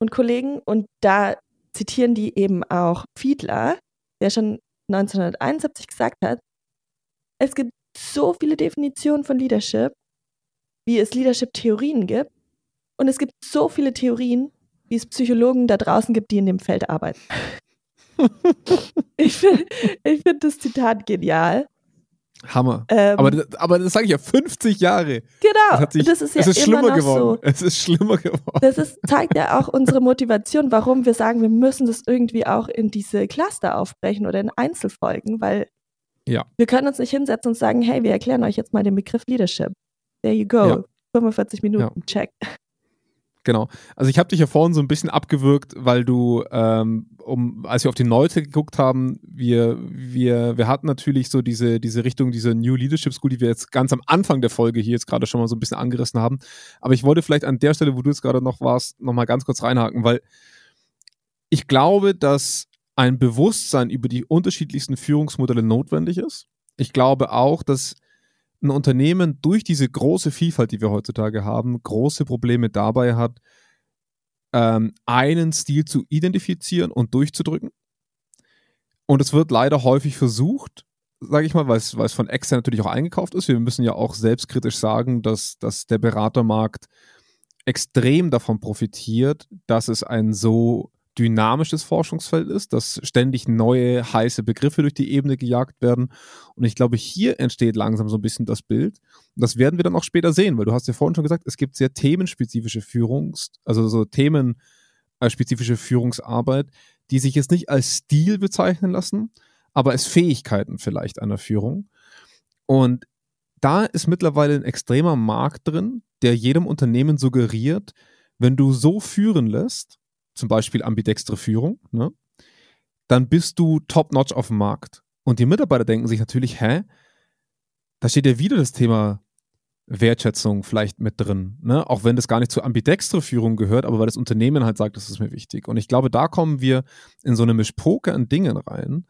und Kollegen, und da zitieren die eben auch Fiedler, der schon 1971 gesagt hat, es gibt so viele Definitionen von Leadership, wie es Leadership-Theorien gibt. Und es gibt so viele Theorien, wie es Psychologen da draußen gibt, die in dem Feld arbeiten. ich finde ich find das Zitat genial. Hammer. Ähm, aber, aber das sage ich ja 50 Jahre. Genau. Das, sich, das ist ja es ist immer schlimmer geworden. So. Es ist schlimmer geworden. Das ist, zeigt ja auch unsere Motivation, warum wir sagen, wir müssen das irgendwie auch in diese Cluster aufbrechen oder in Einzelfolgen, weil ja. Wir können uns nicht hinsetzen und sagen, hey, wir erklären euch jetzt mal den Begriff Leadership. There you go. Ja. 45 Minuten, ja. check. Genau. Also ich habe dich ja vorhin so ein bisschen abgewürgt, weil du, ähm, um, als wir auf die Neute geguckt haben, wir, wir, wir hatten natürlich so diese, diese Richtung, diese New Leadership School, die wir jetzt ganz am Anfang der Folge hier jetzt gerade schon mal so ein bisschen angerissen haben. Aber ich wollte vielleicht an der Stelle, wo du jetzt gerade noch warst, nochmal ganz kurz reinhaken, weil ich glaube, dass ein Bewusstsein über die unterschiedlichsten Führungsmodelle notwendig ist. Ich glaube auch, dass ein Unternehmen durch diese große Vielfalt, die wir heutzutage haben, große Probleme dabei hat, ähm, einen Stil zu identifizieren und durchzudrücken. Und es wird leider häufig versucht, sage ich mal, weil es, von extern natürlich auch eingekauft ist. Wir müssen ja auch selbstkritisch sagen, dass, dass der Beratermarkt extrem davon profitiert, dass es ein so dynamisches Forschungsfeld ist, dass ständig neue heiße Begriffe durch die Ebene gejagt werden. Und ich glaube, hier entsteht langsam so ein bisschen das Bild. Und das werden wir dann auch später sehen, weil du hast ja vorhin schon gesagt, es gibt sehr themenspezifische Führungs-, also so themenspezifische Führungsarbeit, die sich jetzt nicht als Stil bezeichnen lassen, aber als Fähigkeiten vielleicht einer Führung. Und da ist mittlerweile ein extremer Markt drin, der jedem Unternehmen suggeriert, wenn du so führen lässt, zum Beispiel ambidextre Führung, ne, dann bist du top-notch auf dem Markt. Und die Mitarbeiter denken sich natürlich, hä, da steht ja wieder das Thema Wertschätzung vielleicht mit drin. Ne? Auch wenn das gar nicht zur ambidextre Führung gehört, aber weil das Unternehmen halt sagt, das ist mir wichtig. Und ich glaube, da kommen wir in so eine Mischpoke an Dingen rein,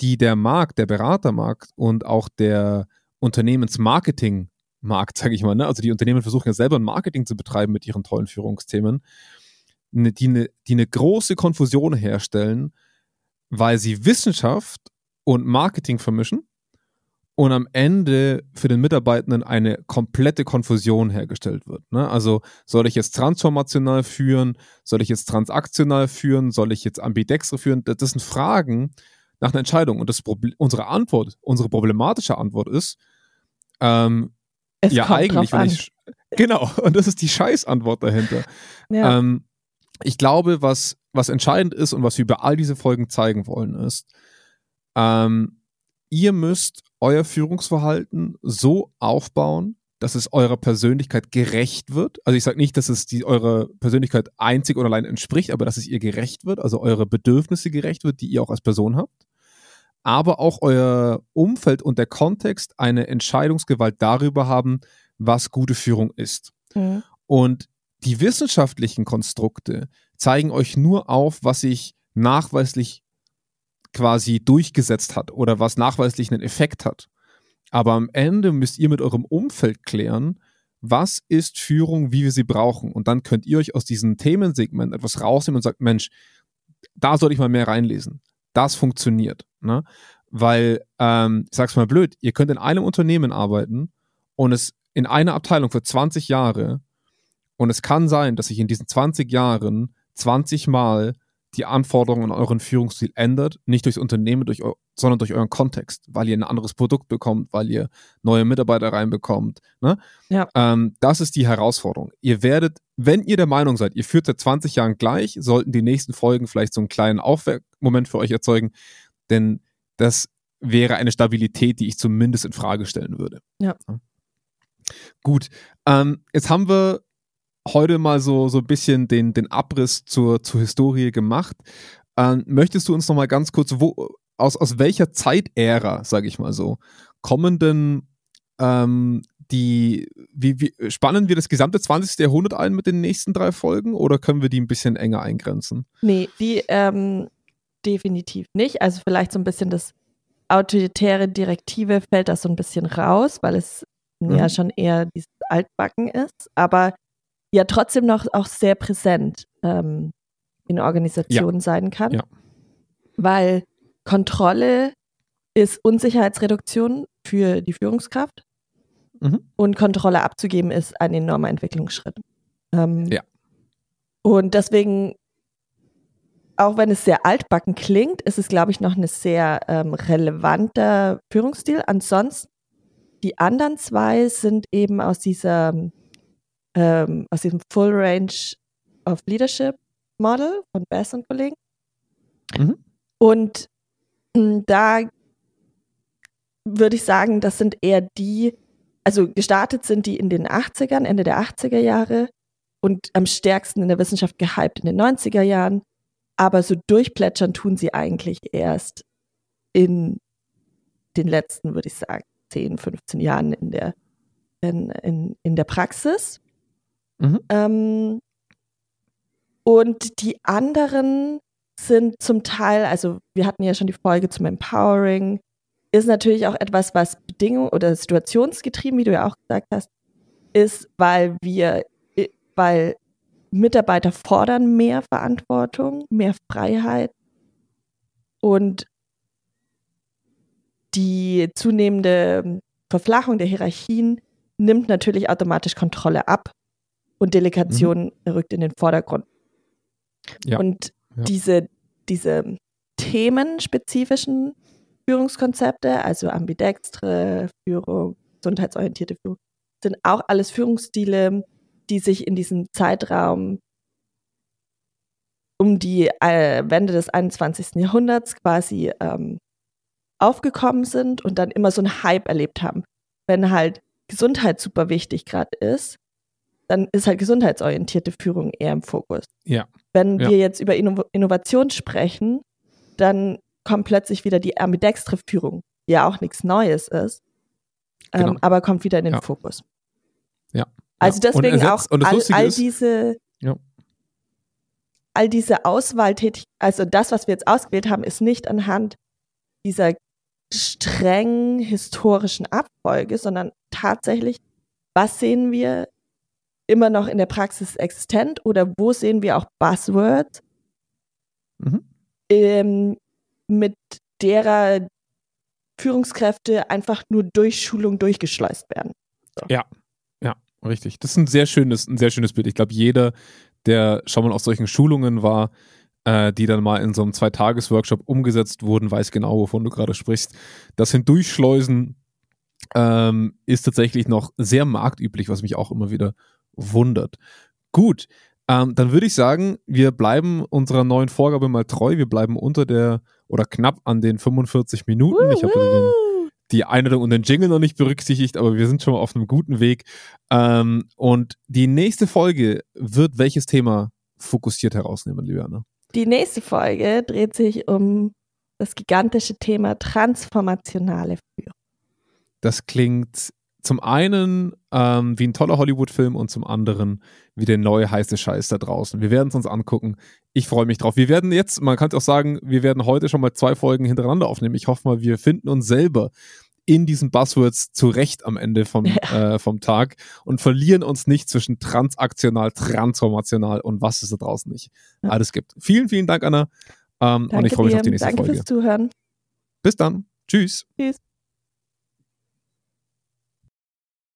die der Markt, der Beratermarkt und auch der Unternehmensmarketingmarkt, sage ich mal, ne? also die Unternehmen versuchen ja selber ein Marketing zu betreiben mit ihren tollen Führungsthemen, ne, die eine, die eine große Konfusion herstellen, weil sie Wissenschaft und Marketing vermischen und am Ende für den Mitarbeitenden eine komplette Konfusion hergestellt wird. Ne? Also soll ich jetzt transformational führen, soll ich jetzt transaktional führen, soll ich jetzt ambidextre führen? Das sind Fragen nach einer Entscheidung. Und das unsere Antwort, unsere problematische Antwort ist, ähm, ja eigentlich, wenn ich genau, und das ist die Scheißantwort dahinter. Ja. Ähm, ich glaube, was, was entscheidend ist und was wir über all diese Folgen zeigen wollen, ist, ähm, ihr müsst euer Führungsverhalten so aufbauen, dass es eurer Persönlichkeit gerecht wird. Also ich sage nicht, dass es die, eurer Persönlichkeit einzig und allein entspricht, aber dass es ihr gerecht wird, also eure Bedürfnisse gerecht wird, die ihr auch als Person habt. Aber auch euer Umfeld und der Kontext eine Entscheidungsgewalt darüber haben, was gute Führung ist. Mhm. Und die wissenschaftlichen Konstrukte zeigen euch nur auf, was sich nachweislich quasi durchgesetzt hat oder was nachweislich einen Effekt hat. Aber am Ende müsst ihr mit eurem Umfeld klären, was ist Führung, wie wir sie brauchen. Und dann könnt ihr euch aus diesem Themensegment etwas rausnehmen und sagt, Mensch, da soll ich mal mehr reinlesen. Das funktioniert. Ne? Weil, ähm, ich sag's mal blöd, ihr könnt in einem Unternehmen arbeiten und es in einer Abteilung für 20 Jahre und es kann sein, dass sich in diesen 20 Jahren 20 Mal die Anforderungen an euren Führungsstil ändert, nicht durchs Unternehmen, durch, sondern durch euren Kontext, weil ihr ein anderes Produkt bekommt, weil ihr neue Mitarbeiter reinbekommt. Ne? Ja. Ähm, das ist die Herausforderung. Ihr werdet, wenn ihr der Meinung seid, ihr führt seit 20 Jahren gleich, sollten die nächsten Folgen vielleicht so einen kleinen Aufwärtmoment für euch erzeugen, denn das wäre eine Stabilität, die ich zumindest in Frage stellen würde. Ja. Gut, ähm, jetzt haben wir heute mal so, so ein bisschen den, den Abriss zur, zur Historie gemacht. Ähm, möchtest du uns noch mal ganz kurz, wo, aus, aus welcher Zeitära, sage ich mal so, kommen denn ähm, die, wie, wie, spannen wir das gesamte 20. Jahrhundert ein mit den nächsten drei Folgen oder können wir die ein bisschen enger eingrenzen? Nee, die ähm, definitiv nicht. Also vielleicht so ein bisschen das autoritäre Direktive fällt das so ein bisschen raus, weil es mhm. ja schon eher dieses Altbacken ist. Aber ja trotzdem noch auch sehr präsent ähm, in Organisationen ja. sein kann. Ja. Weil Kontrolle ist Unsicherheitsreduktion für die Führungskraft mhm. und Kontrolle abzugeben ist ein enormer Entwicklungsschritt. Ähm, ja. Und deswegen, auch wenn es sehr altbacken klingt, ist es, glaube ich, noch ein sehr ähm, relevanter Führungsstil. Ansonsten, die anderen zwei sind eben aus dieser ähm, aus diesem Full Range of Leadership Model von Bass und Kollegen. Mhm. Und hm, da würde ich sagen, das sind eher die, also gestartet sind die in den 80ern, Ende der 80er Jahre und am stärksten in der Wissenschaft gehypt in den 90er Jahren. Aber so durchplätschern tun sie eigentlich erst in den letzten, würde ich sagen, 10, 15 Jahren in der, in, in, in der Praxis. Mhm. Ähm, und die anderen sind zum Teil, also wir hatten ja schon die Folge zum Empowering, ist natürlich auch etwas, was Bedingung oder situationsgetrieben, wie du ja auch gesagt hast, ist, weil wir, weil Mitarbeiter fordern mehr Verantwortung, mehr Freiheit und die zunehmende Verflachung der Hierarchien nimmt natürlich automatisch Kontrolle ab und Delegation mhm. rückt in den Vordergrund. Ja. Und ja. diese, diese themenspezifischen Führungskonzepte, also ambidextre Führung, gesundheitsorientierte Führung, sind auch alles Führungsstile, die sich in diesem Zeitraum um die äh, Wende des 21. Jahrhunderts quasi ähm, aufgekommen sind und dann immer so einen Hype erlebt haben. Wenn halt Gesundheit super wichtig gerade ist, dann ist halt gesundheitsorientierte Führung eher im Fokus. Ja. Wenn ja. wir jetzt über Inno Innovation sprechen, dann kommt plötzlich wieder die ambidextre Führung, die ja auch nichts Neues ist, ähm, genau. aber kommt wieder in den ja. Fokus. Ja. Also deswegen ersetzt, auch all, all diese ja. all diese Auswahltätigkeit, also das, was wir jetzt ausgewählt haben, ist nicht anhand dieser streng historischen Abfolge, sondern tatsächlich, was sehen wir immer noch in der Praxis existent oder wo sehen wir auch Buzzwords, mhm. ähm, mit derer Führungskräfte einfach nur durch Schulung durchgeschleust werden. So. Ja, ja, richtig. Das ist ein sehr schönes, ein sehr schönes Bild. Ich glaube, jeder, der schon mal auf solchen Schulungen war, äh, die dann mal in so einem Zwei-Tages-Workshop umgesetzt wurden, weiß genau, wovon du gerade sprichst. Das Hindurchschleusen ähm, ist tatsächlich noch sehr marktüblich, was mich auch immer wieder wundert. Gut, ähm, dann würde ich sagen, wir bleiben unserer neuen Vorgabe mal treu. Wir bleiben unter der oder knapp an den 45 Minuten. Ich habe den, die Einladung und den Jingle noch nicht berücksichtigt, aber wir sind schon mal auf einem guten Weg. Ähm, und die nächste Folge wird welches Thema fokussiert herausnehmen, liebe Anna? Die nächste Folge dreht sich um das gigantische Thema transformationale Führung. Das klingt zum einen ähm, wie ein toller Hollywood-Film und zum anderen wie der neue heiße Scheiß da draußen. Wir werden es uns angucken. Ich freue mich drauf. Wir werden jetzt, man kann es auch sagen, wir werden heute schon mal zwei Folgen hintereinander aufnehmen. Ich hoffe mal, wir finden uns selber in diesen Buzzwords zurecht am Ende vom, ja. äh, vom Tag und verlieren uns nicht zwischen transaktional, transformational und was es da draußen nicht ja. alles gibt. Vielen, vielen Dank, Anna. Ähm, und ich freue mich auf die nächste Danke Folge. Danke fürs Zuhören. Bis dann. Tschüss. Tschüss.